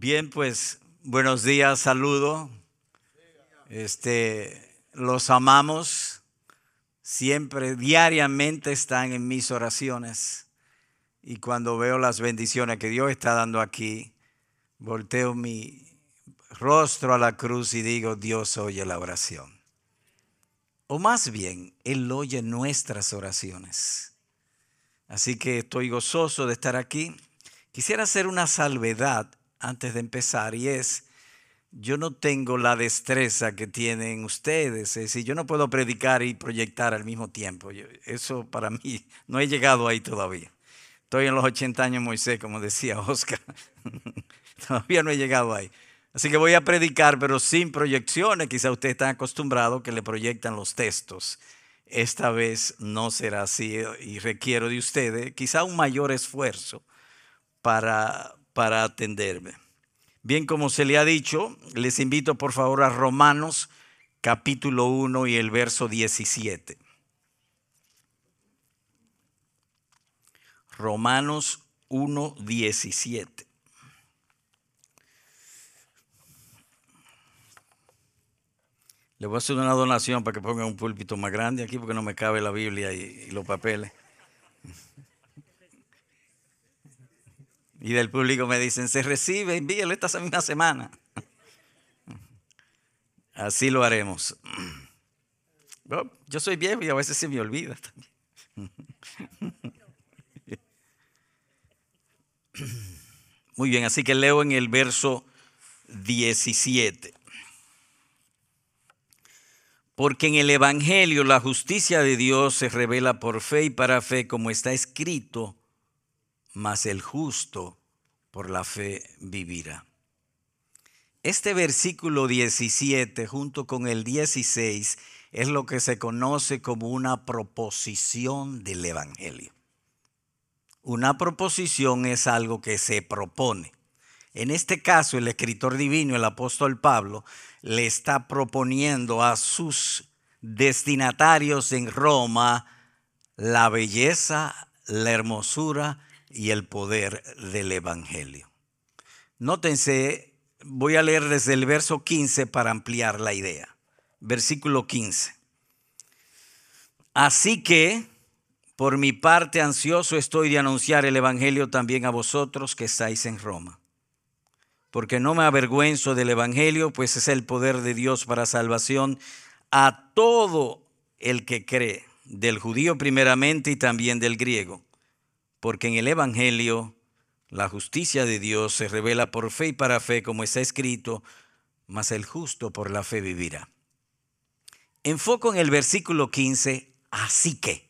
Bien, pues buenos días, saludo. Este, los amamos. Siempre, diariamente están en mis oraciones. Y cuando veo las bendiciones que Dios está dando aquí, volteo mi rostro a la cruz y digo, Dios oye la oración. O más bien, Él oye nuestras oraciones. Así que estoy gozoso de estar aquí. Quisiera hacer una salvedad antes de empezar y es, yo no tengo la destreza que tienen ustedes. Es decir, yo no puedo predicar y proyectar al mismo tiempo. eso para mí, no he llegado ahí todavía. Estoy en los 80 años Moisés, como decía Oscar. todavía no he llegado ahí. Así que voy a predicar, pero sin proyecciones. Quizá ustedes están acostumbrados que le proyectan los textos. Esta vez no será así y requiero de ustedes quizá un mayor esfuerzo para, para atenderme. Bien, como se le ha dicho, les invito por favor a Romanos capítulo 1 y el verso 17. Romanos 1, 17. Le voy a hacer una donación para que ponga un púlpito más grande aquí porque no me cabe la Biblia y, los papeles. Y del público me dicen, se recibe, envíelo esta misma semana. Así lo haremos. yo soy viejo y a veces se me olvida Muy bien, así que leo en el verso 17. Porque en el Evangelio la justicia de Dios se revela por fe y para fe, como está escrito, mas el justo por la fe vivirá. Este versículo 17 junto con el 16 es lo que se conoce como una proposición del Evangelio. Una proposición es algo que se propone. En este caso, el escritor divino, el apóstol Pablo, le está proponiendo a sus destinatarios en Roma la belleza, la hermosura y el poder del Evangelio. Nótense, voy a leer desde el verso 15 para ampliar la idea. Versículo 15. Así que, por mi parte ansioso estoy de anunciar el Evangelio también a vosotros que estáis en Roma porque no me avergüenzo del Evangelio, pues es el poder de Dios para salvación a todo el que cree, del judío primeramente y también del griego, porque en el Evangelio la justicia de Dios se revela por fe y para fe, como está escrito, mas el justo por la fe vivirá. Enfoco en el versículo 15, así que.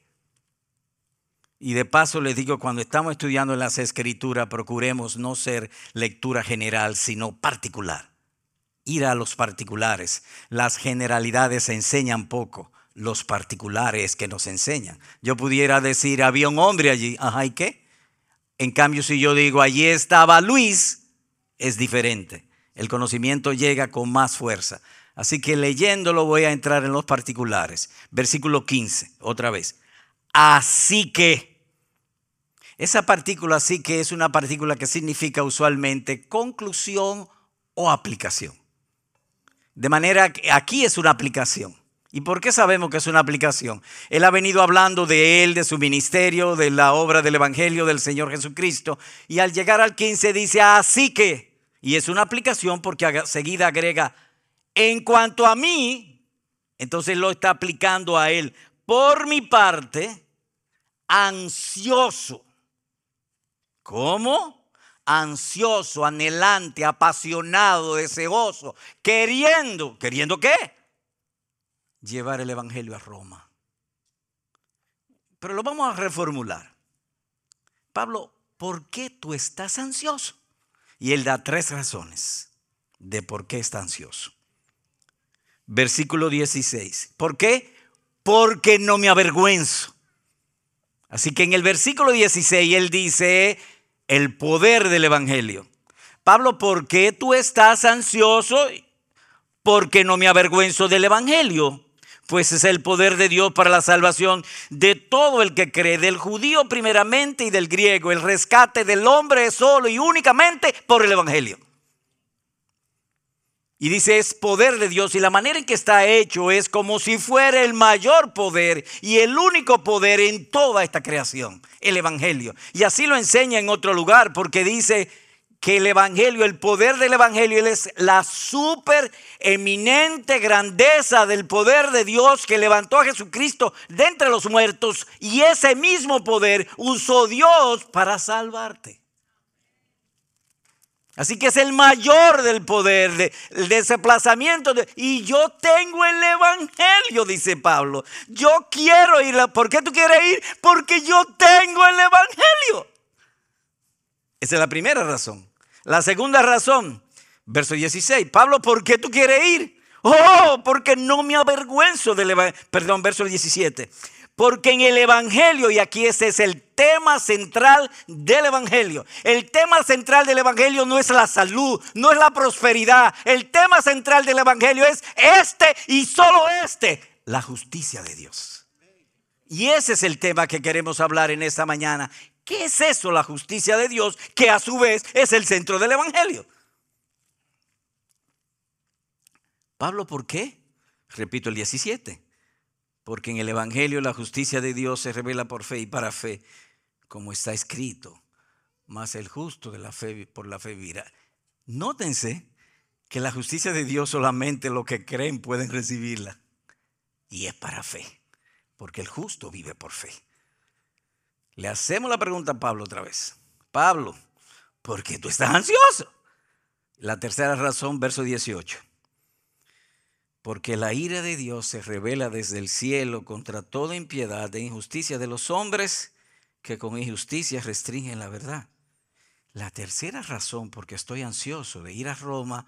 Y de paso les digo, cuando estamos estudiando las escrituras, procuremos no ser lectura general, sino particular. Ir a los particulares. Las generalidades enseñan poco, los particulares que nos enseñan. Yo pudiera decir, había un hombre allí, ajá, ¿y qué? En cambio, si yo digo, allí estaba Luis, es diferente. El conocimiento llega con más fuerza. Así que leyéndolo voy a entrar en los particulares. Versículo 15, otra vez. Así que, esa partícula así que es una partícula que significa usualmente conclusión o aplicación. De manera que aquí es una aplicación. ¿Y por qué sabemos que es una aplicación? Él ha venido hablando de él, de su ministerio, de la obra del Evangelio del Señor Jesucristo. Y al llegar al 15 dice, así que, y es una aplicación porque seguida agrega, en cuanto a mí, entonces lo está aplicando a él. Por mi parte, ansioso. ¿Cómo? Ansioso, anhelante, apasionado, deseoso, queriendo, ¿queriendo qué? Llevar el Evangelio a Roma. Pero lo vamos a reformular. Pablo, ¿por qué tú estás ansioso? Y él da tres razones de por qué está ansioso. Versículo 16. ¿Por qué? Porque no me avergüenzo Así que en el versículo 16 él dice el poder del Evangelio. Pablo, ¿por qué tú estás ansioso? Porque no me avergüenzo del Evangelio. Pues es el poder de Dios para la salvación de todo el que cree, del judío primeramente y del griego. El rescate del hombre es solo y únicamente por el Evangelio. Y dice, es poder de Dios y la manera en que está hecho es como si fuera el mayor poder y el único poder en toda esta creación, el Evangelio. Y así lo enseña en otro lugar porque dice que el Evangelio, el poder del Evangelio es la super eminente grandeza del poder de Dios que levantó a Jesucristo de entre los muertos y ese mismo poder usó Dios para salvarte. Así que es el mayor del poder, de, desplazamiento. y yo tengo el Evangelio, dice Pablo. Yo quiero ir. ¿Por qué tú quieres ir? Porque yo tengo el Evangelio. Esa es la primera razón. La segunda razón, verso 16. Pablo, ¿por qué tú quieres ir? Oh, porque no me avergüenzo del Evangelio. Perdón, verso 17 porque en el Evangelio, y aquí ese es el tema central del Evangelio, el tema central del Evangelio no es la salud, no es la prosperidad, el tema central del Evangelio es este y solo este, la justicia de Dios. Y ese es el tema que queremos hablar en esta mañana. ¿Qué es eso, la justicia de Dios, que a su vez es el centro del Evangelio? Pablo, ¿por qué? Repito el 17 porque en el Evangelio la justicia de Dios se revela por fe y para fe, como está escrito, más el justo de la fe por la fe vivirá. Nótense que la justicia de Dios solamente los que creen pueden recibirla. Y es para fe, porque el justo vive por fe. Le hacemos la pregunta a Pablo otra vez. Pablo, ¿por qué tú estás ansioso? La tercera razón, verso 18 porque la ira de Dios se revela desde el cielo contra toda impiedad e injusticia de los hombres que con injusticia restringen la verdad. La tercera razón por que estoy ansioso de ir a Roma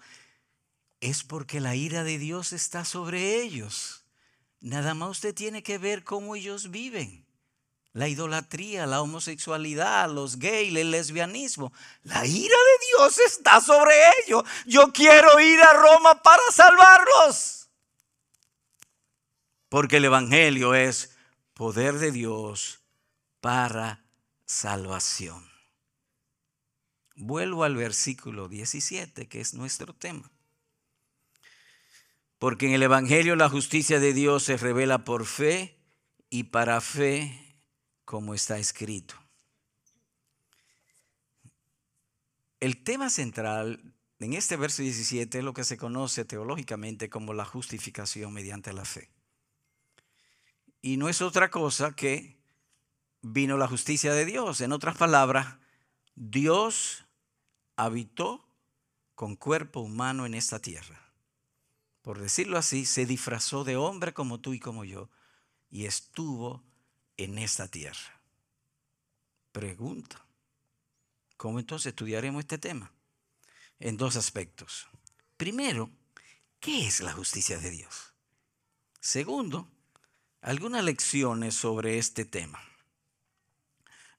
es porque la ira de Dios está sobre ellos. Nada más usted tiene que ver cómo ellos viven. La idolatría, la homosexualidad, los gays, el lesbianismo. La ira de Dios está sobre ellos. Yo quiero ir a Roma para salvarlos. Porque el Evangelio es poder de Dios para salvación. Vuelvo al versículo 17, que es nuestro tema. Porque en el Evangelio la justicia de Dios se revela por fe y para fe, como está escrito. El tema central en este verso 17 es lo que se conoce teológicamente como la justificación mediante la fe. Y no es otra cosa que vino la justicia de Dios. En otras palabras, Dios habitó con cuerpo humano en esta tierra. Por decirlo así, se disfrazó de hombre como tú y como yo y estuvo en esta tierra. Pregunta, ¿cómo entonces estudiaremos este tema? En dos aspectos. Primero, ¿qué es la justicia de Dios? Segundo, algunas lecciones sobre este tema.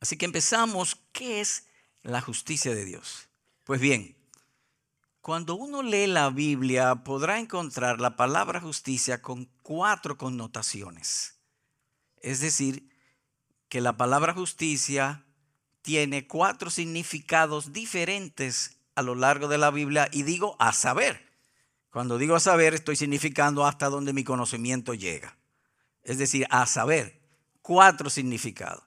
Así que empezamos, ¿qué es la justicia de Dios? Pues bien, cuando uno lee la Biblia podrá encontrar la palabra justicia con cuatro connotaciones. Es decir, que la palabra justicia tiene cuatro significados diferentes a lo largo de la Biblia y digo a saber. Cuando digo a saber estoy significando hasta donde mi conocimiento llega es decir, a saber, cuatro significados.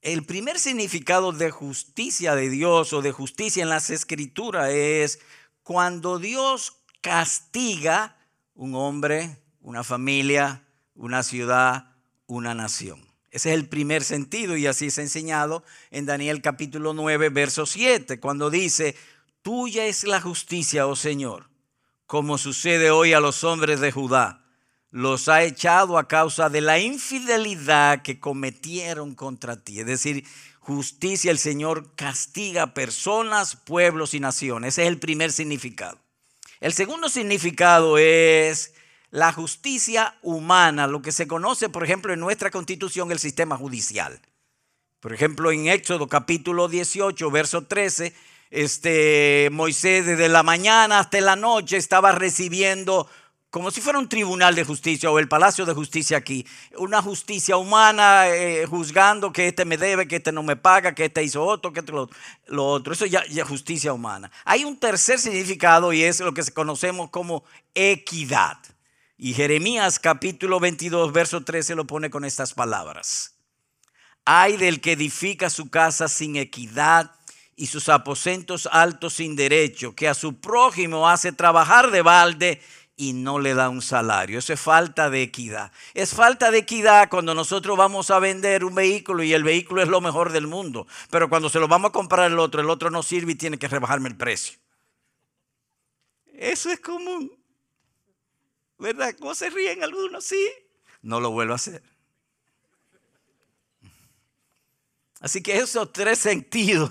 El primer significado de justicia de Dios o de justicia en las escrituras es cuando Dios castiga un hombre, una familia, una ciudad, una nación. Ese es el primer sentido y así es enseñado en Daniel capítulo 9, verso 7, cuando dice, tuya es la justicia, oh Señor, como sucede hoy a los hombres de Judá los ha echado a causa de la infidelidad que cometieron contra ti. Es decir, justicia, el Señor castiga personas, pueblos y naciones. Ese es el primer significado. El segundo significado es la justicia humana, lo que se conoce, por ejemplo, en nuestra constitución, el sistema judicial. Por ejemplo, en Éxodo capítulo 18, verso 13, este, Moisés desde la mañana hasta la noche estaba recibiendo como si fuera un tribunal de justicia o el palacio de justicia aquí, una justicia humana eh, juzgando que este me debe, que este no me paga, que este hizo otro, que este lo, lo otro. Eso ya es justicia humana. Hay un tercer significado y es lo que conocemos como equidad. Y Jeremías capítulo 22, verso 13 lo pone con estas palabras. Hay del que edifica su casa sin equidad y sus aposentos altos sin derecho, que a su prójimo hace trabajar de balde y no le da un salario. Eso es falta de equidad. Es falta de equidad cuando nosotros vamos a vender un vehículo y el vehículo es lo mejor del mundo. Pero cuando se lo vamos a comprar el otro, el otro no sirve y tiene que rebajarme el precio. Eso es común. ¿Verdad? ¿Cómo se ríen algunos? Sí. No lo vuelvo a hacer. Así que esos tres sentidos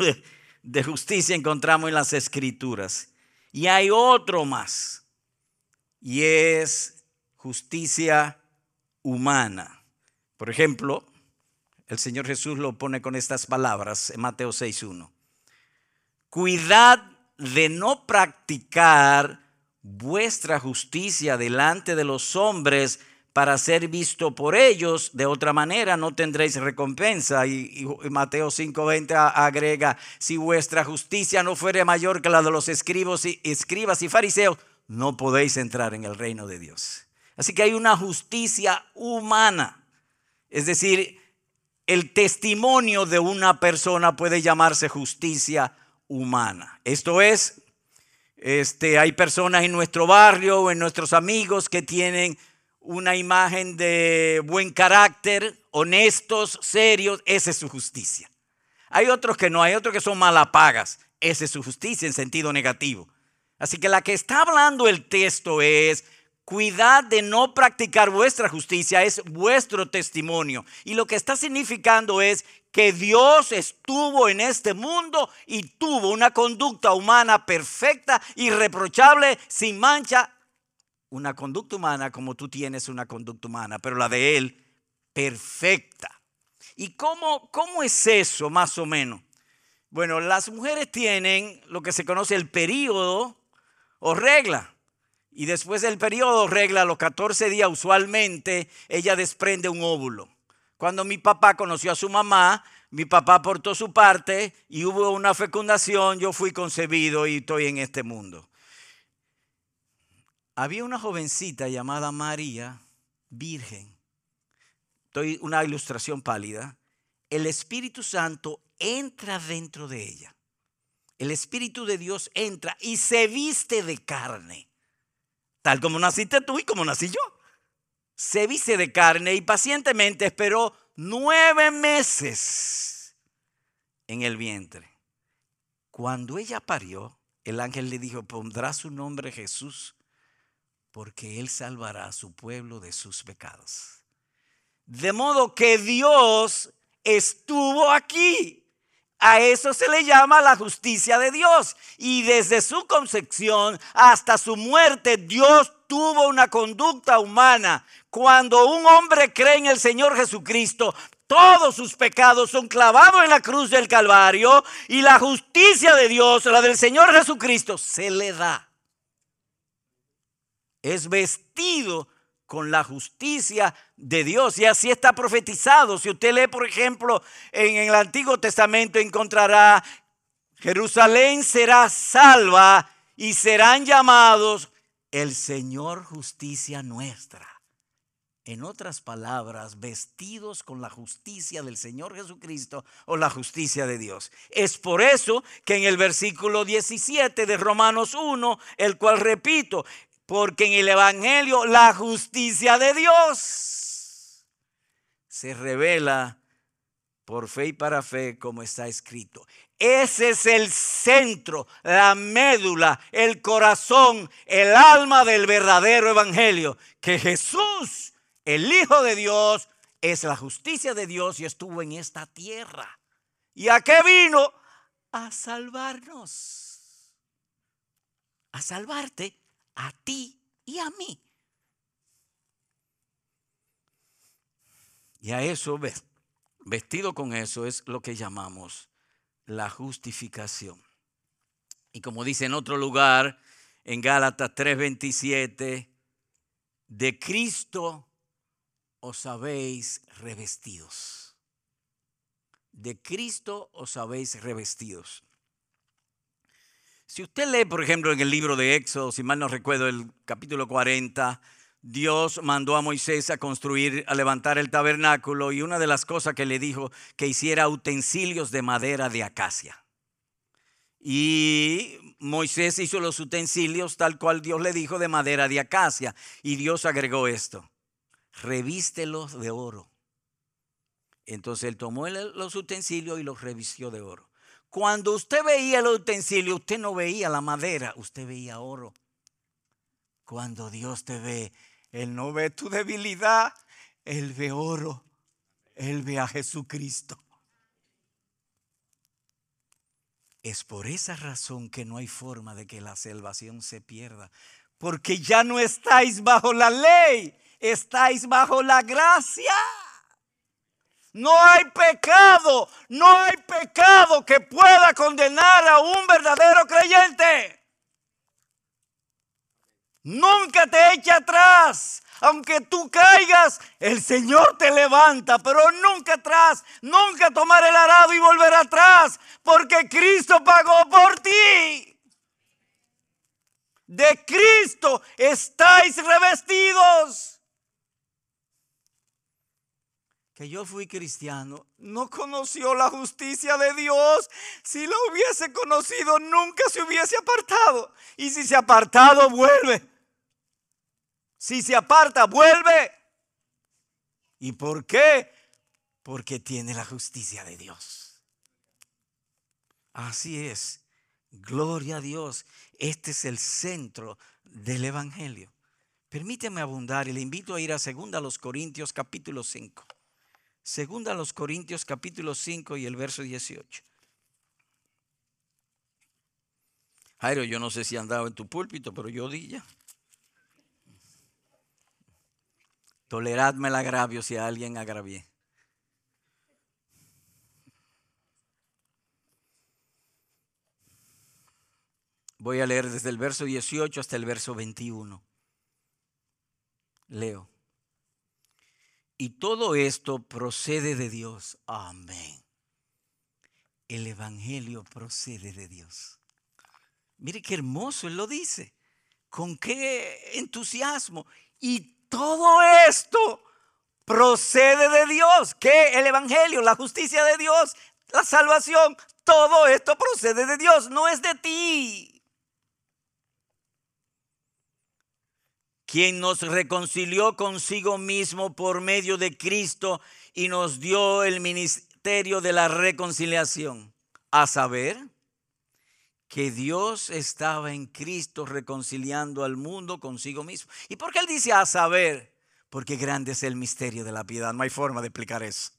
de, justicia encontramos en las escrituras. Y hay otro más y es justicia humana. Por ejemplo, el Señor Jesús lo pone con estas palabras en Mateo 6.1. Cuidad de no practicar vuestra justicia delante de los hombres para ser visto por ellos, de otra manera no tendréis recompensa. Y, Mateo 5:20 agrega, si vuestra justicia no fuere mayor que la de los escribos y, escribas y fariseos, no podéis entrar en el reino de Dios. Así que hay una justicia humana. Es decir, el testimonio de una persona puede llamarse justicia humana. Esto es, este, hay personas en nuestro barrio o en nuestros amigos que tienen una imagen de buen carácter, honestos, serios, esa es su justicia. Hay otros que no, hay otros que son malapagas, esa es su justicia en sentido negativo. Así que la que está hablando el texto es, cuidad de no practicar vuestra justicia, es vuestro testimonio. Y lo que está significando es que Dios estuvo en este mundo y tuvo una conducta humana perfecta, irreprochable, sin mancha. Una conducta humana como tú tienes una conducta humana, pero la de Él perfecta. ¿Y cómo, cómo es eso más o menos? Bueno, las mujeres tienen lo que se conoce el periodo o regla. Y después del periodo regla, los 14 días usualmente, ella desprende un óvulo. Cuando mi papá conoció a su mamá, mi papá aportó su parte y hubo una fecundación, yo fui concebido y estoy en este mundo. Había una jovencita llamada María, virgen. Estoy una ilustración pálida. El Espíritu Santo entra dentro de ella el Espíritu de Dios entra y se viste de carne, tal como naciste tú y como nací yo. Se viste de carne y pacientemente esperó nueve meses en el vientre. Cuando ella parió, el ángel le dijo, pondrá su nombre Jesús, porque él salvará a su pueblo de sus pecados. De modo que Dios estuvo aquí a eso se le llama la justicia de Dios. Y desde su concepción hasta su muerte, Dios tuvo una conducta humana. Cuando un hombre cree en el Señor Jesucristo, todos sus pecados son clavados en la cruz del Calvario y la justicia de Dios, la del Señor Jesucristo, se le da. Es vestido con la justicia de Dios. Y así está profetizado. Si usted lee, por ejemplo, en el Antiguo Testamento encontrará, Jerusalén será salva y serán llamados el Señor justicia nuestra. En otras palabras, vestidos con la justicia del Señor Jesucristo o la justicia de Dios. Es por eso que en el versículo 17 de Romanos 1, el cual repito, porque en el Evangelio la justicia de Dios se revela por fe y para fe como está escrito. Ese es el centro, la médula, el corazón, el alma del verdadero Evangelio. Que Jesús, el Hijo de Dios, es la justicia de Dios y estuvo en esta tierra. ¿Y a qué vino? A salvarnos. A salvarte a ti y a mí. Y a eso, vestido con eso, es lo que llamamos la justificación. Y como dice en otro lugar, en Gálatas 3:27, de Cristo os habéis revestidos. De Cristo os habéis revestidos. Si usted lee, por ejemplo, en el libro de Éxodo, si mal no recuerdo, el capítulo 40, Dios mandó a Moisés a construir, a levantar el tabernáculo y una de las cosas que le dijo que hiciera utensilios de madera de acacia. Y Moisés hizo los utensilios tal cual Dios le dijo de madera de acacia. Y Dios agregó esto, revístelos de oro. Entonces él tomó los utensilios y los revistió de oro. Cuando usted veía el utensilio, usted no veía la madera, usted veía oro. Cuando Dios te ve, Él no ve tu debilidad, Él ve oro, Él ve a Jesucristo. Es por esa razón que no hay forma de que la salvación se pierda, porque ya no estáis bajo la ley, estáis bajo la gracia. No hay pecado, no hay pecado que pueda condenar a un verdadero creyente. Nunca te eche atrás. Aunque tú caigas, el Señor te levanta, pero nunca atrás, nunca tomar el arado y volver atrás, porque Cristo pagó por ti. De Cristo estáis revestidos. Que yo fui cristiano, no conoció la justicia de Dios. Si lo hubiese conocido, nunca se hubiese apartado. Y si se ha apartado, vuelve. Si se aparta, vuelve. ¿Y por qué? Porque tiene la justicia de Dios. Así es. Gloria a Dios. Este es el centro del Evangelio. Permíteme abundar y le invito a ir a 2 Corintios capítulo 5. Segunda a los Corintios capítulo 5 y el verso 18. Jairo, yo no sé si andaba en tu púlpito, pero yo di ya. Toleradme el agravio si a alguien agravié. Voy a leer desde el verso 18 hasta el verso 21. Leo. Y todo esto procede de Dios. Amén. El Evangelio procede de Dios. Mire qué hermoso Él lo dice. Con qué entusiasmo. Y todo esto procede de Dios. Que el Evangelio, la justicia de Dios, la salvación, todo esto procede de Dios, no es de ti. Quien nos reconcilió consigo mismo por medio de Cristo y nos dio el ministerio de la reconciliación, a saber que Dios estaba en Cristo reconciliando al mundo consigo mismo. ¿Y por qué él dice a saber? Porque grande es el misterio de la piedad. No hay forma de explicar eso.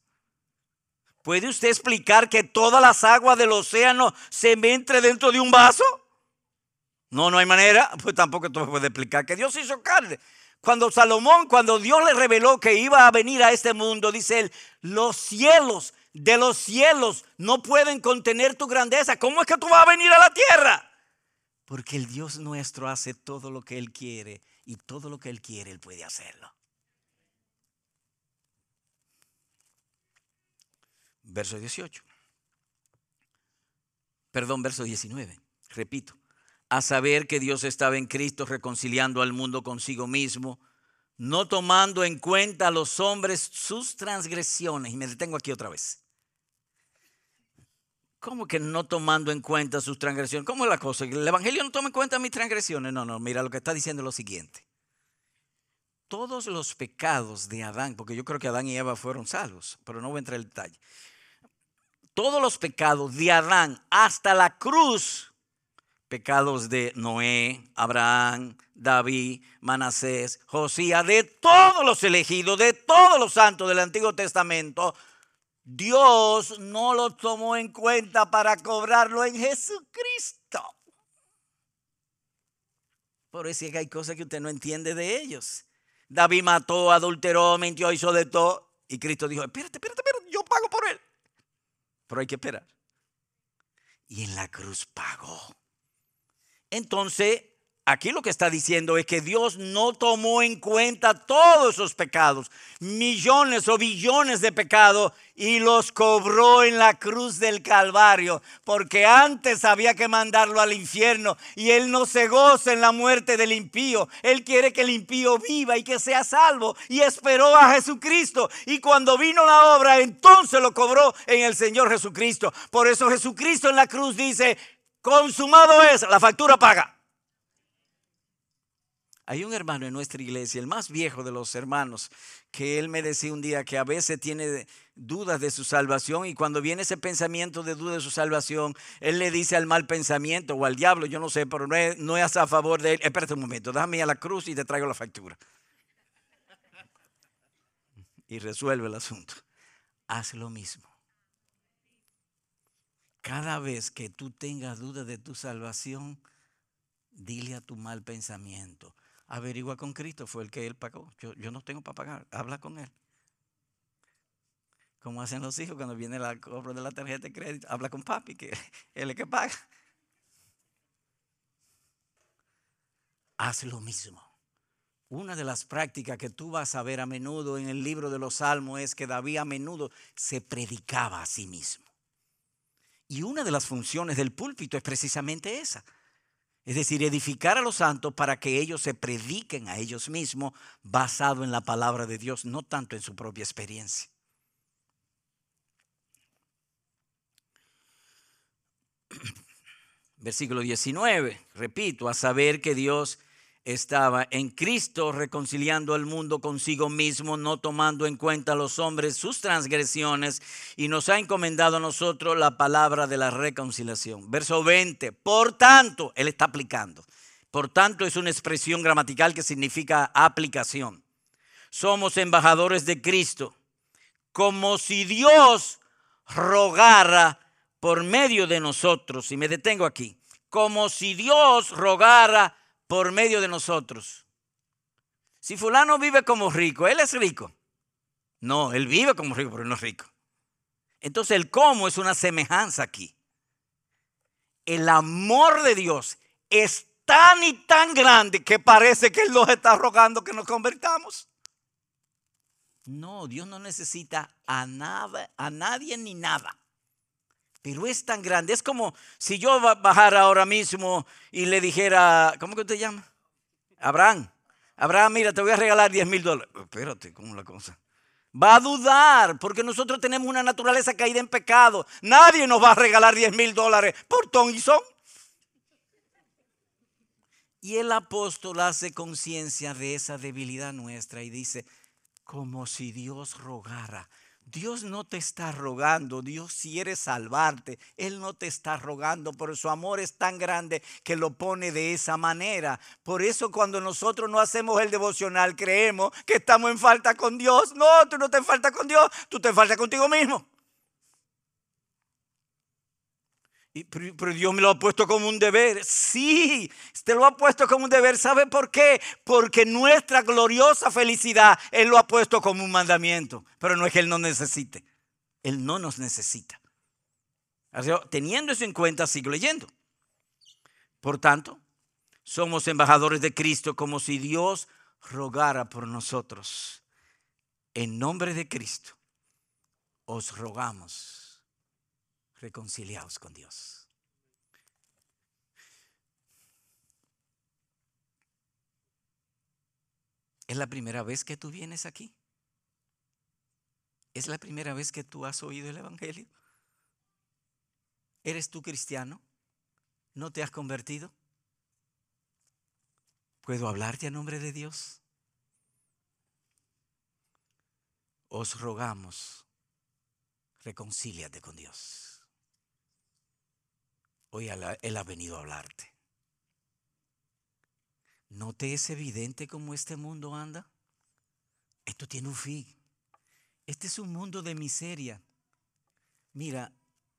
¿Puede usted explicar que todas las aguas del océano se entre dentro de un vaso? No, no hay manera. Pues tampoco tú puedes explicar que Dios hizo carne. Cuando Salomón, cuando Dios le reveló que iba a venir a este mundo, dice él, los cielos de los cielos no pueden contener tu grandeza. ¿Cómo es que tú vas a venir a la tierra? Porque el Dios nuestro hace todo lo que Él quiere y todo lo que Él quiere, Él puede hacerlo. Verso 18. Perdón, verso 19. Repito a saber que Dios estaba en Cristo reconciliando al mundo consigo mismo, no tomando en cuenta a los hombres sus transgresiones. Y me detengo aquí otra vez. ¿Cómo que no tomando en cuenta sus transgresiones? ¿Cómo es la cosa? ¿El Evangelio no toma en cuenta mis transgresiones? No, no, mira lo que está diciendo es lo siguiente. Todos los pecados de Adán, porque yo creo que Adán y Eva fueron salvos, pero no voy a entrar en detalle. Todos los pecados de Adán hasta la cruz pecados de Noé, Abraham, David, Manasés, Josías, de todos los elegidos, de todos los santos del Antiguo Testamento, Dios no lo tomó en cuenta para cobrarlo en Jesucristo. Por eso es que hay cosas que usted no entiende de ellos. David mató, adulteró, mintió, hizo de todo. Y Cristo dijo, espérate, espérate, espérate, yo pago por él. Pero hay que esperar. Y en la cruz pagó. Entonces, aquí lo que está diciendo es que Dios no tomó en cuenta todos esos pecados, millones o billones de pecados, y los cobró en la cruz del Calvario, porque antes había que mandarlo al infierno y Él no se goza en la muerte del impío. Él quiere que el impío viva y que sea salvo y esperó a Jesucristo. Y cuando vino la obra, entonces lo cobró en el Señor Jesucristo. Por eso Jesucristo en la cruz dice, consumado es, la factura paga. Hay un hermano en nuestra iglesia, el más viejo de los hermanos, que él me decía un día que a veces tiene dudas de su salvación y cuando viene ese pensamiento de duda de su salvación, él le dice al mal pensamiento o al diablo, yo no sé, pero no es, no a favor de él. Espérate un momento, déjame ir a la cruz y te traigo la factura. Y resuelve el asunto. Haz lo mismo. Cada vez que tú tengas dudas de tu salvación, dile a tu mal pensamiento, averigua con Cristo, fue el que él pagó. Yo, yo no tengo para pagar, habla con él. Como hacen los hijos cuando viene la cobro de la tarjeta de crédito, habla con papi, que él es el que paga. Haz lo mismo. Una de las prácticas que tú vas a ver a menudo en el libro de los Salmos es que David a menudo se predicaba a sí mismo. Y una de las funciones del púlpito es precisamente esa es decir, edificar a los santos para que ellos se prediquen a ellos mismos basado en la palabra de Dios, no tanto en su propia experiencia. Versículo 19, repito, a saber que Dios estaba en Cristo reconciliando al mundo consigo mismo, no tomando en cuenta a los hombres sus transgresiones, y nos ha encomendado a nosotros la palabra de la reconciliación. Verso 20, por tanto, él está aplicando. Por tanto, es una expresión gramatical que significa aplicación. Somos embajadores de Cristo, como si Dios rogara por medio de nosotros, y me detengo aquí, como si Dios rogara por medio de nosotros. Si fulano vive como rico, él es rico. No, él vive como rico, pero no es rico. Entonces el cómo es una semejanza aquí. El amor de Dios es tan y tan grande que parece que Él nos está rogando que nos convertamos. No, Dios no necesita a nada, a nadie ni nada. Pero es tan grande. Es como si yo bajara ahora mismo y le dijera, ¿cómo que te llama? Abraham. Abraham, mira, te voy a regalar 10 mil dólares. Espérate, ¿cómo la cosa? Va a dudar porque nosotros tenemos una naturaleza caída en pecado. Nadie nos va a regalar 10 mil dólares por ton y son. Y el apóstol hace conciencia de esa debilidad nuestra y dice, como si Dios rogara Dios no te está rogando, Dios quiere salvarte, Él no te está rogando, pero su amor es tan grande que lo pone de esa manera. Por eso cuando nosotros no hacemos el devocional, creemos que estamos en falta con Dios. No, tú no te falta con Dios, tú te falta contigo mismo. Pero, Dios me lo ha puesto como un deber. Sí, te lo ha puesto como un deber. ¿Sabe por qué? Porque nuestra gloriosa felicidad Él lo ha puesto como un mandamiento. Pero no es que Él no necesite. Él no nos necesita. teniendo eso en cuenta, sigo leyendo. Por tanto, somos embajadores de Cristo como si Dios rogara por nosotros. En nombre de Cristo, os rogamos reconciliados con Dios. ¿Es la primera vez que tú vienes aquí? ¿Es la primera vez que tú has oído el Evangelio? ¿Eres tú cristiano? ¿No te has convertido? ¿Puedo hablarte a nombre de Dios? Os rogamos, reconcíliate con Dios. Hoy Él ha venido a hablarte. ¿No te es evidente cómo este mundo anda? Esto tiene un fin. Este es un mundo de miseria. Mira,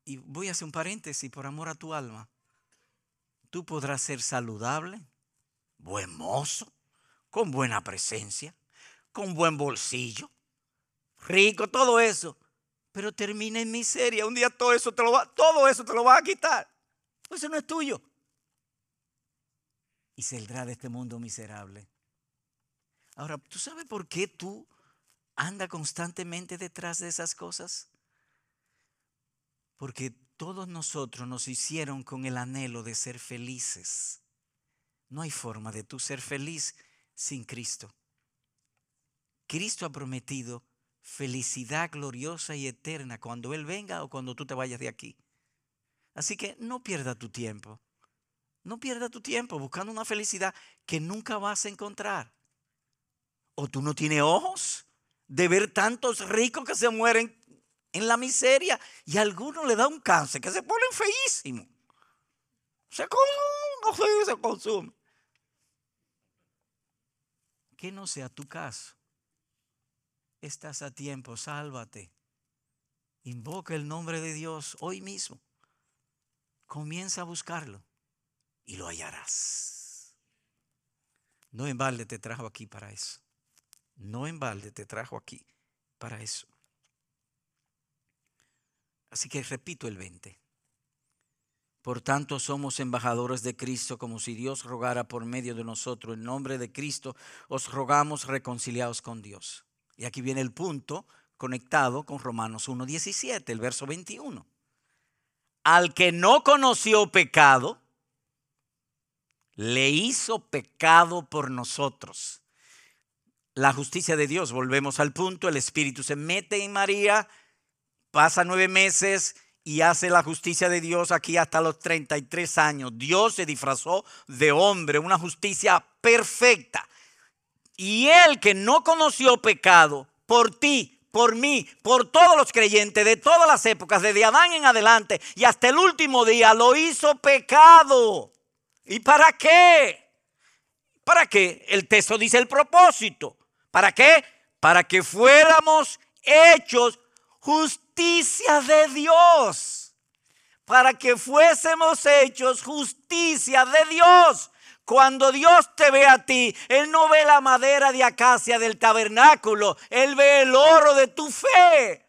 y voy a hacer un paréntesis por amor a tu alma. Tú podrás ser saludable, buen mozo, con buena presencia, con buen bolsillo, rico, todo eso. Pero termina en miseria. Un día todo eso te lo va, todo eso te lo va a quitar. Eso no es tuyo. y saldrá de este mundo miserable. Ahora, ¿tú sabes por qué tú andas constantemente detrás de esas cosas? Porque todos nosotros nos hicieron con el anhelo de ser felices. No hay forma de tú ser feliz sin Cristo. Cristo ha prometido felicidad gloriosa y eterna cuando Él venga o cuando tú te vayas de aquí. Así que no pierda tu tiempo. No pierda tu tiempo buscando una felicidad que nunca vas a encontrar. ¿O tú no tienes ojos de ver tantos ricos que se mueren en la miseria y a algunos le da un cáncer que se ponen feísimos? Se consume, se consume. Que no sea tu caso. Estás a tiempo, sálvate. Invoca el nombre de Dios hoy mismo. Comienza a buscarlo y lo hallarás. No en balde te trajo aquí para eso. No en balde te trajo aquí para eso. Así que repito el 20. Por tanto, somos embajadores de Cristo, como si Dios rogara por medio de nosotros. En nombre de Cristo os rogamos reconciliados con Dios. Y aquí viene el punto conectado con Romanos 1.17, el verso 21. Al que no conoció pecado, le hizo pecado por nosotros. La justicia de Dios, volvemos al punto, el Espíritu se mete en María, pasa nueve meses y hace la justicia de Dios aquí hasta los 33 años. Dios se disfrazó de hombre, una justicia perfecta. Y él que no conoció pecado, por ti, por mí, por todos los creyentes de todas las épocas, desde Adán en adelante y hasta el último día, lo hizo pecado ¿Y para qué? ¿Para qué? El texto dice el propósito. ¿Para qué? Para que fuéramos hechos justicia de Dios. Para que fuésemos hechos justicia de Dios. Cuando Dios te ve a ti, Él no ve la madera de acacia del tabernáculo, Él ve el oro de tu fe.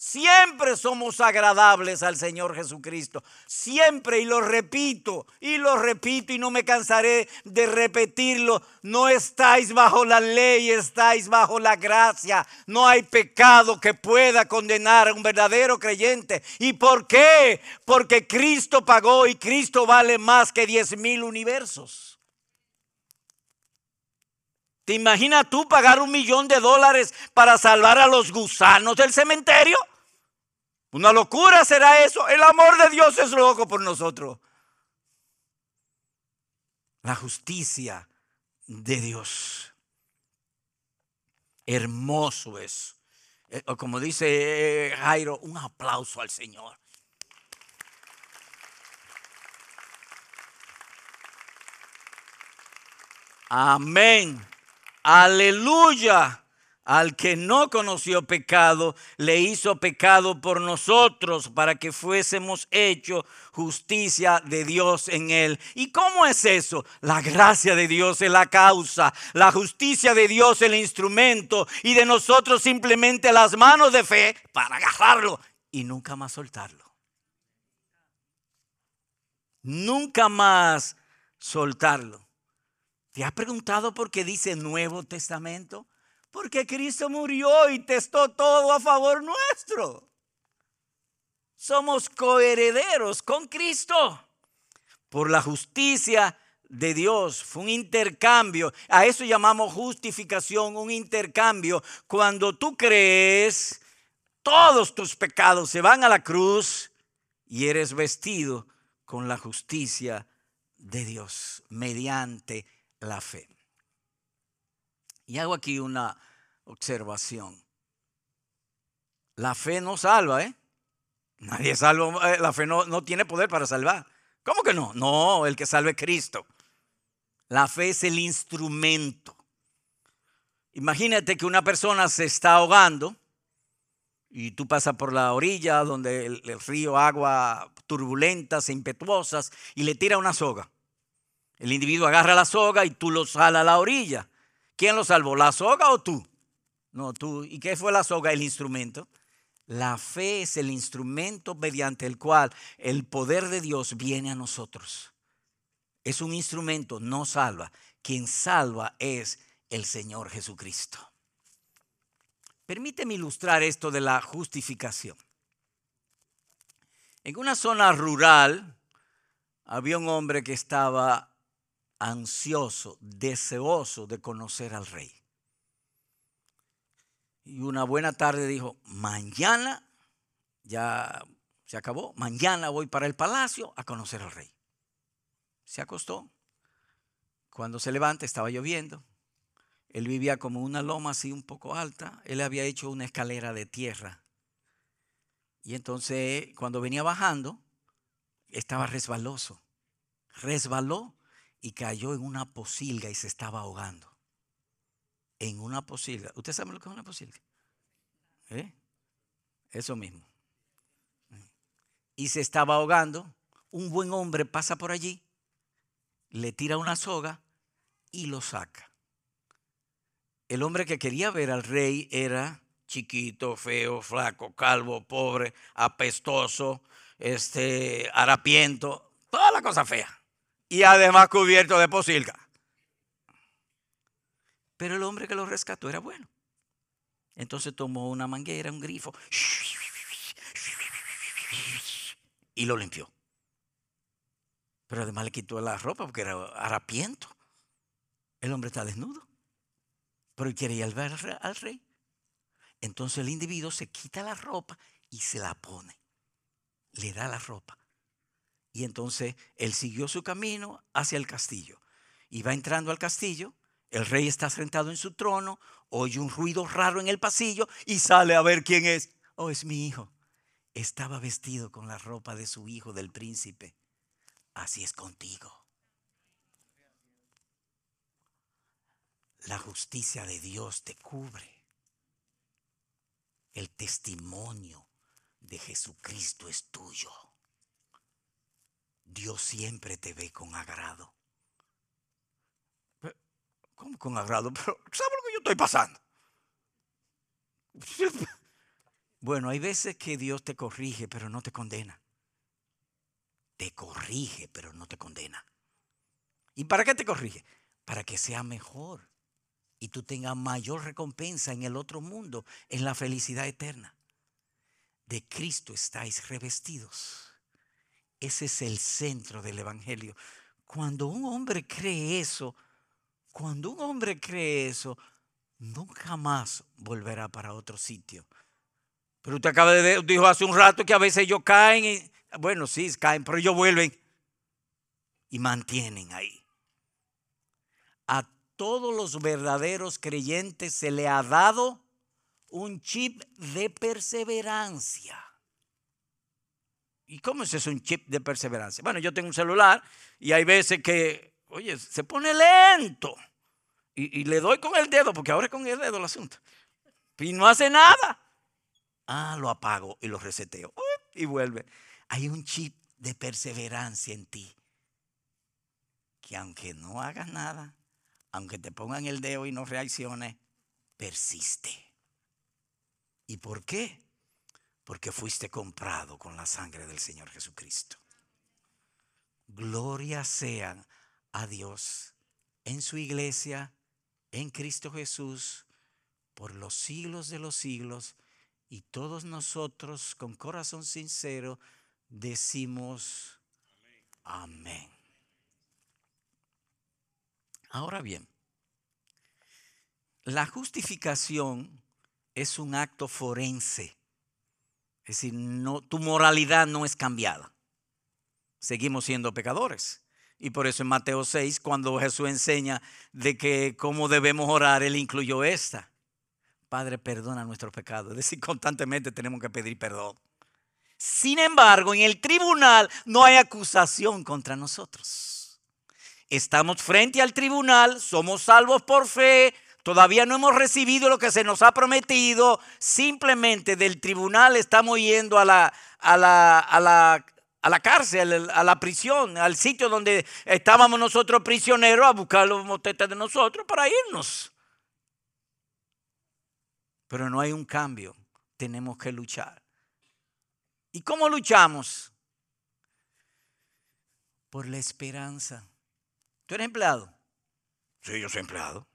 Siempre somos agradables al Señor Jesucristo. Siempre, y lo repito, y lo repito, y no me cansaré de repetirlo. No estáis bajo la ley, estáis bajo la gracia. No hay pecado que pueda condenar a un verdadero creyente. ¿Y por qué? Porque Cristo pagó y Cristo vale más que diez mil universos. ¿Te imaginas tú pagar un millón de dólares para salvar a los gusanos del cementerio? Una locura será eso. El amor de Dios es loco por nosotros. La justicia de Dios. Hermoso es. Eh, como dice Jairo, un aplauso al Señor. Amén. Aleluya. Al que no conoció pecado, le hizo pecado por nosotros para que fuésemos hechos justicia de Dios en él. ¿Y cómo es eso? La gracia de Dios es la causa, la justicia de Dios el instrumento y de nosotros simplemente las manos de fe para agarrarlo y nunca más soltarlo. Nunca más soltarlo. ¿Te has preguntado por qué dice Nuevo Testamento? Porque Cristo murió y testó todo a favor nuestro. Somos coherederos con Cristo por la justicia de Dios. Fue un intercambio. A eso llamamos justificación, un intercambio. Cuando tú crees, todos tus pecados se van a la cruz y eres vestido con la justicia de Dios mediante la fe. Y hago aquí una observación. La fe no salva, ¿eh? Nadie salva, eh, la fe no, no tiene poder para salvar. ¿Cómo que no? No, el que salve es Cristo. La fe es el instrumento. Imagínate que una persona se está ahogando y tú pasas por la orilla donde el, el, río, agua turbulentas impetuosas y le tira una soga. El individuo agarra la soga y tú lo sales a la orilla. ¿Quién lo salvó? ¿La soga o tú? No, tú. ¿Y qué fue la soga? El instrumento. La fe es el instrumento mediante el cual el poder de Dios viene a nosotros. Es un instrumento, no salva. Quien salva es el Señor Jesucristo. Permíteme ilustrar esto de la justificación. En una zona rural había un hombre que estaba ansioso, deseoso de conocer al rey. Y una buena tarde dijo, mañana ya se acabó, mañana voy para el palacio a conocer al rey. Se acostó. Cuando se levanta estaba lloviendo. Él vivía como una loma así un poco alta. Él había hecho una escalera de tierra. Y entonces cuando venía bajando, estaba resbaloso. Resbaló y cayó en una posilga y se estaba ahogando. En una posilga. ¿Usted sabe lo que es una posilga? ¿Eh? Eso mismo. Y se estaba ahogando. Un buen hombre pasa por allí, le tira una soga y lo saca. El hombre que quería ver al rey era chiquito, feo, flaco, calvo, pobre, apestoso, este, harapiento, toda la cosa fea y además cubierto de posilga. Pero el hombre que lo rescató era bueno. Entonces tomó una manguera, un grifo, y lo limpió. Pero además le quitó la ropa porque era harapiento. El hombre está desnudo. Pero quiere ir al al rey. Entonces el individuo se quita la ropa y se la pone. Le da la ropa. Y entonces él siguió su camino hacia el castillo. Y va entrando al castillo, el rey está sentado en su trono, oye un ruido raro en el pasillo y sale a ver quién es. Oh, es mi hijo. Estaba vestido con la ropa de su hijo, del príncipe. Así es contigo. La justicia de Dios te cubre. El testimonio de Jesucristo es tuyo. Dios siempre te ve con agrado. ¿Cómo con agrado? Pero ¿sabes lo que yo estoy pasando? Bueno, hay veces que Dios te corrige, pero no te condena. Te corrige, pero no te condena. ¿Y para qué te corrige? Para que sea mejor y tú tengas mayor recompensa en el otro mundo, en la felicidad eterna. De Cristo estáis revestidos ese es el centro del Evangelio. Cuando un hombre cree eso, cuando un hombre cree eso, nunca más volverá para otro sitio. Pero usted acaba de dijo hace un rato que a veces ellos caen y, bueno, sí, caen, pero ellos vuelven y mantienen ahí. A todos los verdaderos creyentes se le ha dado un chip de perseverancia. ¿Y cómo es eso un chip de perseverancia? Bueno, yo tengo un celular y hay veces que, oye, se pone lento. Y, le doy con el dedo, porque ahora es con el dedo el asunto. Y no hace nada. Ah, lo apago y lo reseteo. Y vuelve. Hay un chip de perseverancia en ti. Que aunque no hagas nada, aunque te pongan el dedo y no reacciones, persiste. ¿Y por qué? Porque fuiste comprado con la sangre del Señor Jesucristo. Gloria sea a Dios en su iglesia, en Cristo Jesús, por los siglos de los siglos, y todos nosotros con corazón sincero decimos amén. Ahora bien, la justificación es un acto forense es decir, no, tu moralidad no es cambiada. Seguimos siendo pecadores. Y por eso en Mateo 6, cuando Jesús enseña de que cómo debemos orar, Él incluyó esta. Padre, perdona nuestros pecados. Es decir, constantemente tenemos que pedir perdón. Sin embargo, en el tribunal no hay acusación contra nosotros. Estamos frente al tribunal, somos salvos por fe, Todavía no hemos recibido lo que se nos ha prometido. Simplemente del tribunal estamos yendo a la, a la, a la, a la cárcel, a la prisión, al sitio donde estábamos nosotros prisioneros a buscar los motetes de nosotros para irnos. Pero no hay un cambio. Tenemos que luchar. ¿Y cómo luchamos? Por la esperanza ¿Tú eres empleado? Sí, yo soy empleado.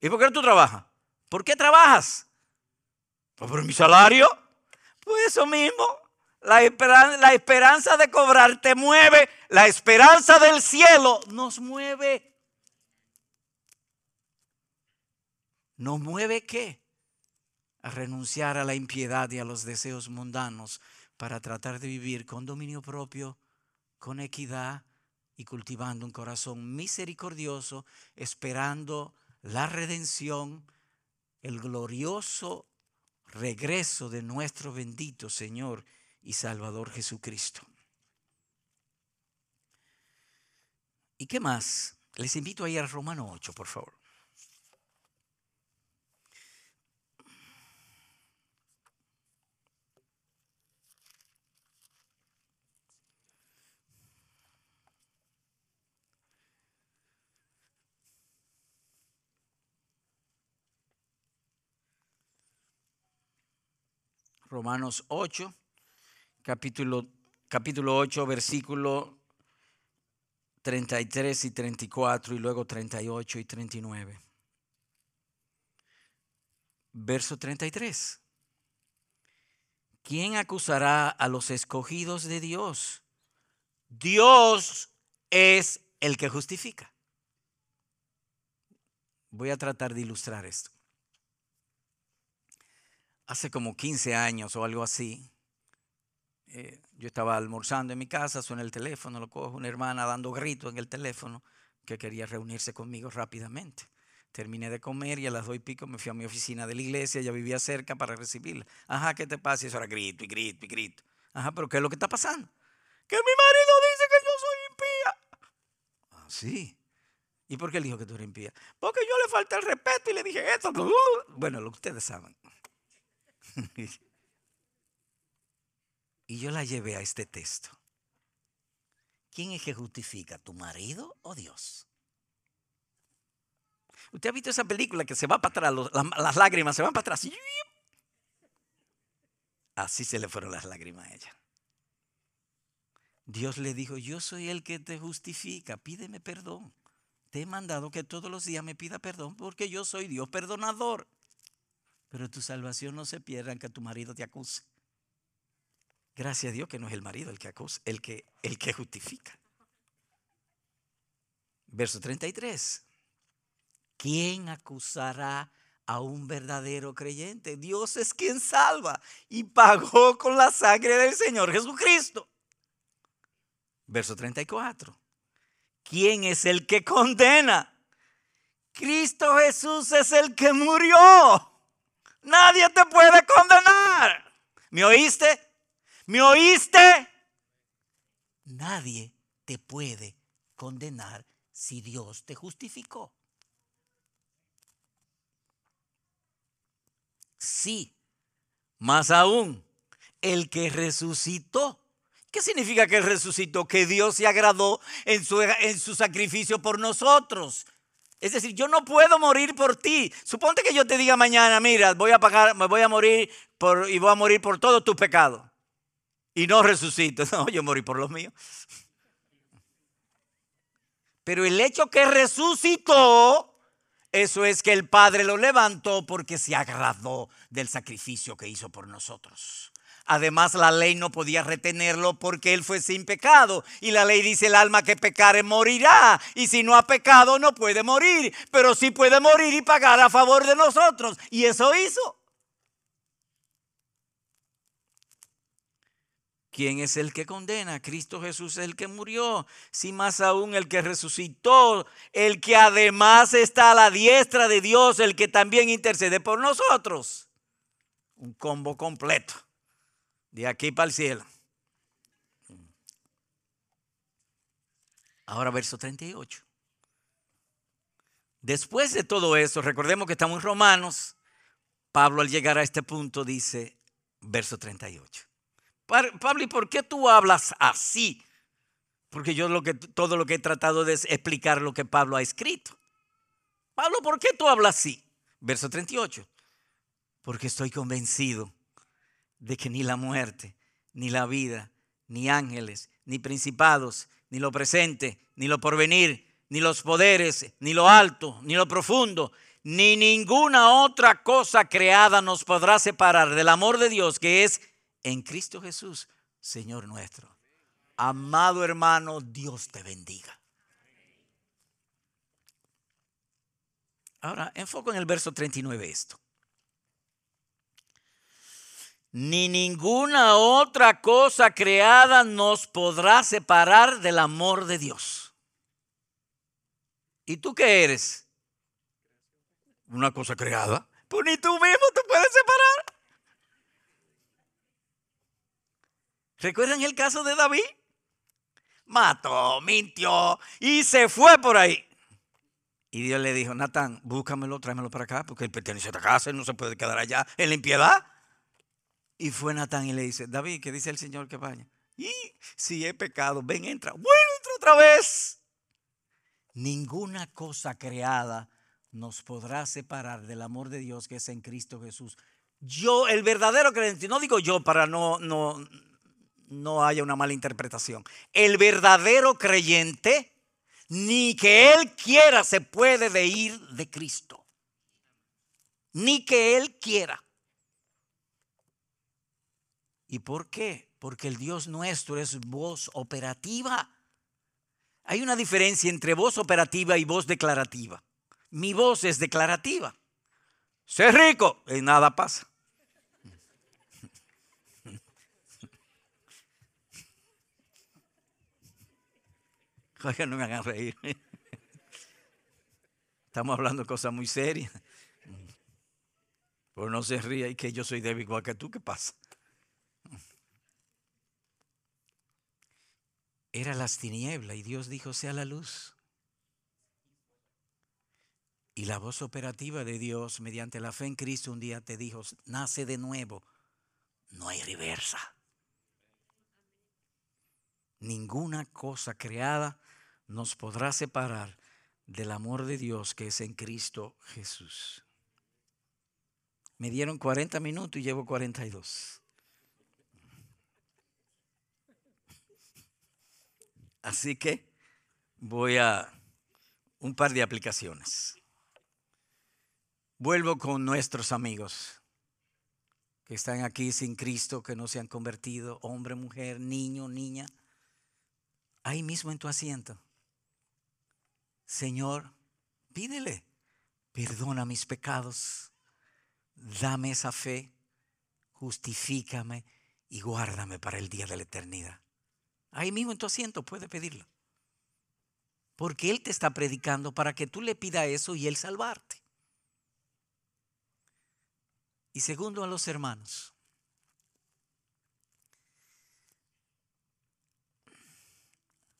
¿Y por qué tú trabajas? ¿Por qué trabajas? Pues por mi salario. Pues eso mismo. La esperanza, la esperanza de cobrar te mueve. La esperanza del cielo nos mueve. ¿Nos mueve qué? A renunciar a la impiedad y a los deseos mundanos para tratar de vivir con dominio propio, con equidad y cultivando un corazón misericordioso, esperando la redención, el glorioso regreso de nuestro bendito Señor y Salvador Jesucristo. ¿Y qué más? Les invito a ir a Romano 8, por favor. Romanos 8, capítulo, capítulo 8, versículo 33 y 34 y luego 38 y 39. Verso 33. ¿Quién acusará a los escogidos de Dios? Dios es el que justifica. Voy a tratar de ilustrar esto hace como 15 años o algo así, eh, yo estaba almorzando en mi casa, suena el teléfono, lo cojo una hermana dando gritos en el teléfono que quería reunirse conmigo rápidamente. Terminé de comer y a las dos y pico me fui a mi oficina de la iglesia, ella vivía cerca para recibirla. Ajá, ¿qué te pasa? Y eso era grito y grito y grito. Ajá, pero ¿qué es lo que está pasando? Que mi marido dice que yo soy impía. Ah, sí. ¿Y por qué él dijo que tú eres impía? Porque yo le falta el respeto y le dije esto. Bueno, lo que ustedes saben. y yo la llevé a este texto. ¿Quién es que justifica, tu marido o Dios? Usted ha visto esa película que se va para atrás, las, lágrimas se van para atrás. Así se le fueron las lágrimas a ella. Dios le dijo, yo soy el que te justifica, pídeme perdón. Te he mandado que todos los días me pida perdón porque yo soy Dios perdonador. Pero tu salvación no se pierda en que tu marido te acuse. Gracias a Dios que no es el marido el que acusa, el que, el que justifica. Verso 33. ¿Quién acusará a un verdadero creyente? Dios es quien salva y pagó con la sangre del Señor Jesucristo. Verso 34. ¿Quién es el que condena? Cristo Jesús es el que murió Nadie te puede condenar. ¿Me oíste? ¿Me oíste? Nadie te puede condenar si Dios te justificó. Sí, más aún, el que resucitó. ¿Qué significa que resucitó? Que Dios se agradó en su, en su sacrificio por nosotros. Es decir, yo no puedo morir por ti. Suponte que yo te diga mañana, mira, voy a pagar, me voy a morir por, y voy a morir por todos tus pecados. Y no resucito. No, yo morí por los míos. Pero el hecho que resucitó, eso es que el Padre lo levantó porque se agradó del sacrificio que hizo por nosotros. Además, la ley no podía retenerlo porque él fue sin pecado. Y la ley dice, el alma que pecare morirá. Y si no ha pecado, no puede morir. Pero sí puede morir y pagar a favor de nosotros. Y eso hizo. ¿Quién es el que condena? Cristo Jesús es el que murió, si más aún el que resucitó, el que además está a la diestra de Dios, el que también intercede por nosotros. Un combo completo. De aquí para el cielo. Ahora verso 38. Después de todo eso, recordemos que estamos en Romanos, Pablo al llegar a este punto dice, verso 38. Pablo, ¿y por qué tú hablas así? Porque yo lo que, todo lo que he tratado de explicar lo que Pablo ha escrito. Pablo, ¿por qué tú hablas así? Verso 38. Porque estoy convencido de que ni la muerte, ni la vida, ni ángeles, ni principados, ni lo presente, ni lo porvenir, ni los poderes, ni lo alto, ni lo profundo, ni ninguna otra cosa creada nos podrá separar del amor de Dios que es en Cristo Jesús, Señor nuestro. Amado hermano, Dios te bendiga. Ahora, enfoco en el verso 39 esto. Ni ninguna otra cosa creada nos podrá separar del amor de Dios. ¿Y tú qué eres? Una cosa creada. Pues ni tú mismo te puedes separar. ¿Recuerdan el caso de David? Mató, mintió y se fue por ahí. Y Dios le dijo, Natán, búscamelo, tráemelo para acá, porque él pertenece a esta casa, y no se puede quedar allá en la impiedad. Y fue Natán y le dice, David, ¿qué dice el Señor que vaya? Y si he pecado, ven, entra. Bueno, entra otra vez. Ninguna cosa creada nos podrá separar del amor de Dios que es en Cristo Jesús. Yo, el verdadero creyente, no digo yo para no, no, no haya una mala interpretación. El verdadero creyente ni que Él quiera se puede de ir de Cristo. Ni que Él quiera. ¿Y por qué? Porque el Dios nuestro es voz operativa. Hay una diferencia entre voz operativa y voz declarativa. Mi voz es declarativa. Sé rico y nada pasa. Oigan, no me hagan reír. Estamos hablando de cosas muy serias. Pero no se ría y que yo soy débil igual que tú, ¿qué pasa? Era las tinieblas y Dios dijo, sea la luz. Y la voz operativa de Dios mediante la fe en Cristo un día te dijo, nace de nuevo, no hay reversa. Ninguna cosa creada nos podrá separar del amor de Dios que es en Cristo Jesús. Me dieron 40 minutos y llevo 42. Así que voy a un par de aplicaciones. Vuelvo con nuestros amigos que están aquí sin Cristo, que no se han convertido, hombre, mujer, niño, niña, ahí mismo en tu asiento. Señor, pídele, perdona mis pecados, dame esa fe, justifícame y guárdame para el día de la eternidad. Ahí mismo en tu asiento puede pedirlo. Porque Él te está predicando para que tú le pidas eso y Él salvarte. Y segundo a los hermanos.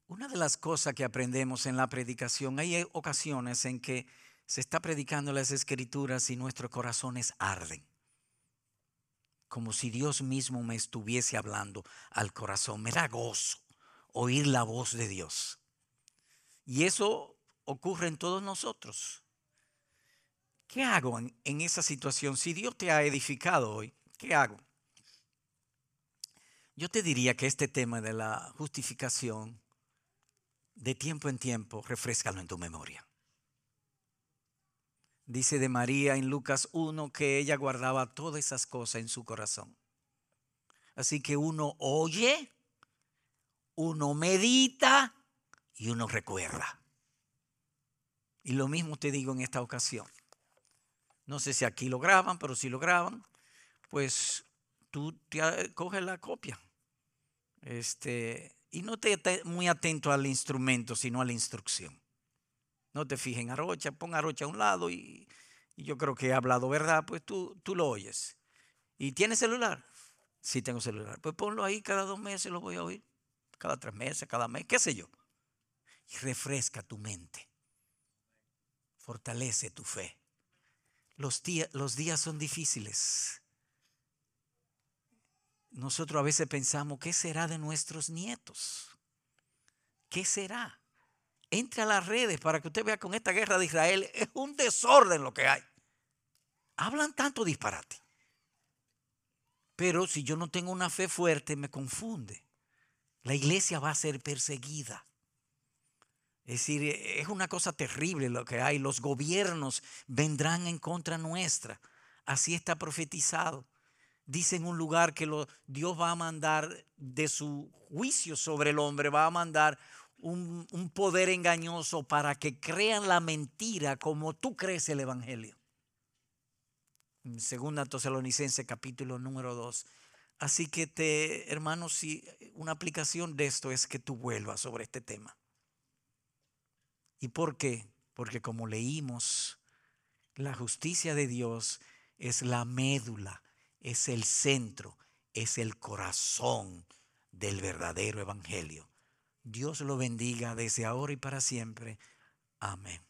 Una de las cosas que aprendemos en la predicación, hay ocasiones en que se está predicando las escrituras y nuestros corazones arden. Como si Dios mismo me estuviese hablando al corazón. Me da gozo oír la voz de Dios. Y eso ocurre en todos nosotros. ¿Qué hago en, en esa situación? Si Dios te ha edificado hoy, ¿qué hago? Yo te diría que este tema de la justificación de tiempo en tiempo, refrescalo en tu memoria. Dice de María en Lucas 1 que ella guardaba todas esas cosas en su corazón. Así que uno oye, uno medita y uno recuerda. Y lo mismo te digo en esta ocasión. No sé si aquí lo graban, pero si lo graban, pues tú te coges la copia. Este, y no te muy atento al instrumento, sino a la instrucción. No te fijes en Arocha, pon Arocha a un lado y, yo creo que he hablado verdad, pues tú, tú lo oyes. ¿Y tienes celular? Sí, tengo celular. Pues ponlo ahí cada dos meses, lo voy a oír. Cada tres meses, cada mes, qué sé yo. Y refresca tu mente. Fortalece tu fe. Los, los días son difíciles nosotros a veces pensamos, ¿qué será de nuestros nietos? ¿Qué será? Entre a las redes para que usted vea con esta guerra de Israel, es un desorden lo que hay. Hablan tanto disparate. Pero si yo no tengo una fe fuerte, me confunde. La iglesia va a ser perseguida. Es decir, es una cosa terrible lo que hay. Los gobiernos vendrán en contra nuestra. Así está profetizado. Dice en un lugar que Dios va a mandar de su juicio sobre el hombre, va a mandar un, poder engañoso para que crean la mentira como tú crees el Evangelio. Segunda Tesalonicense capítulo número 2. Así que te, hermanos, si una aplicación de esto es que tú vuelvas sobre este tema. ¿Y por qué? Porque como leímos, la justicia de Dios es la médula, es el centro, es el corazón del verdadero evangelio. Dios lo bendiga desde ahora y para siempre. Amén.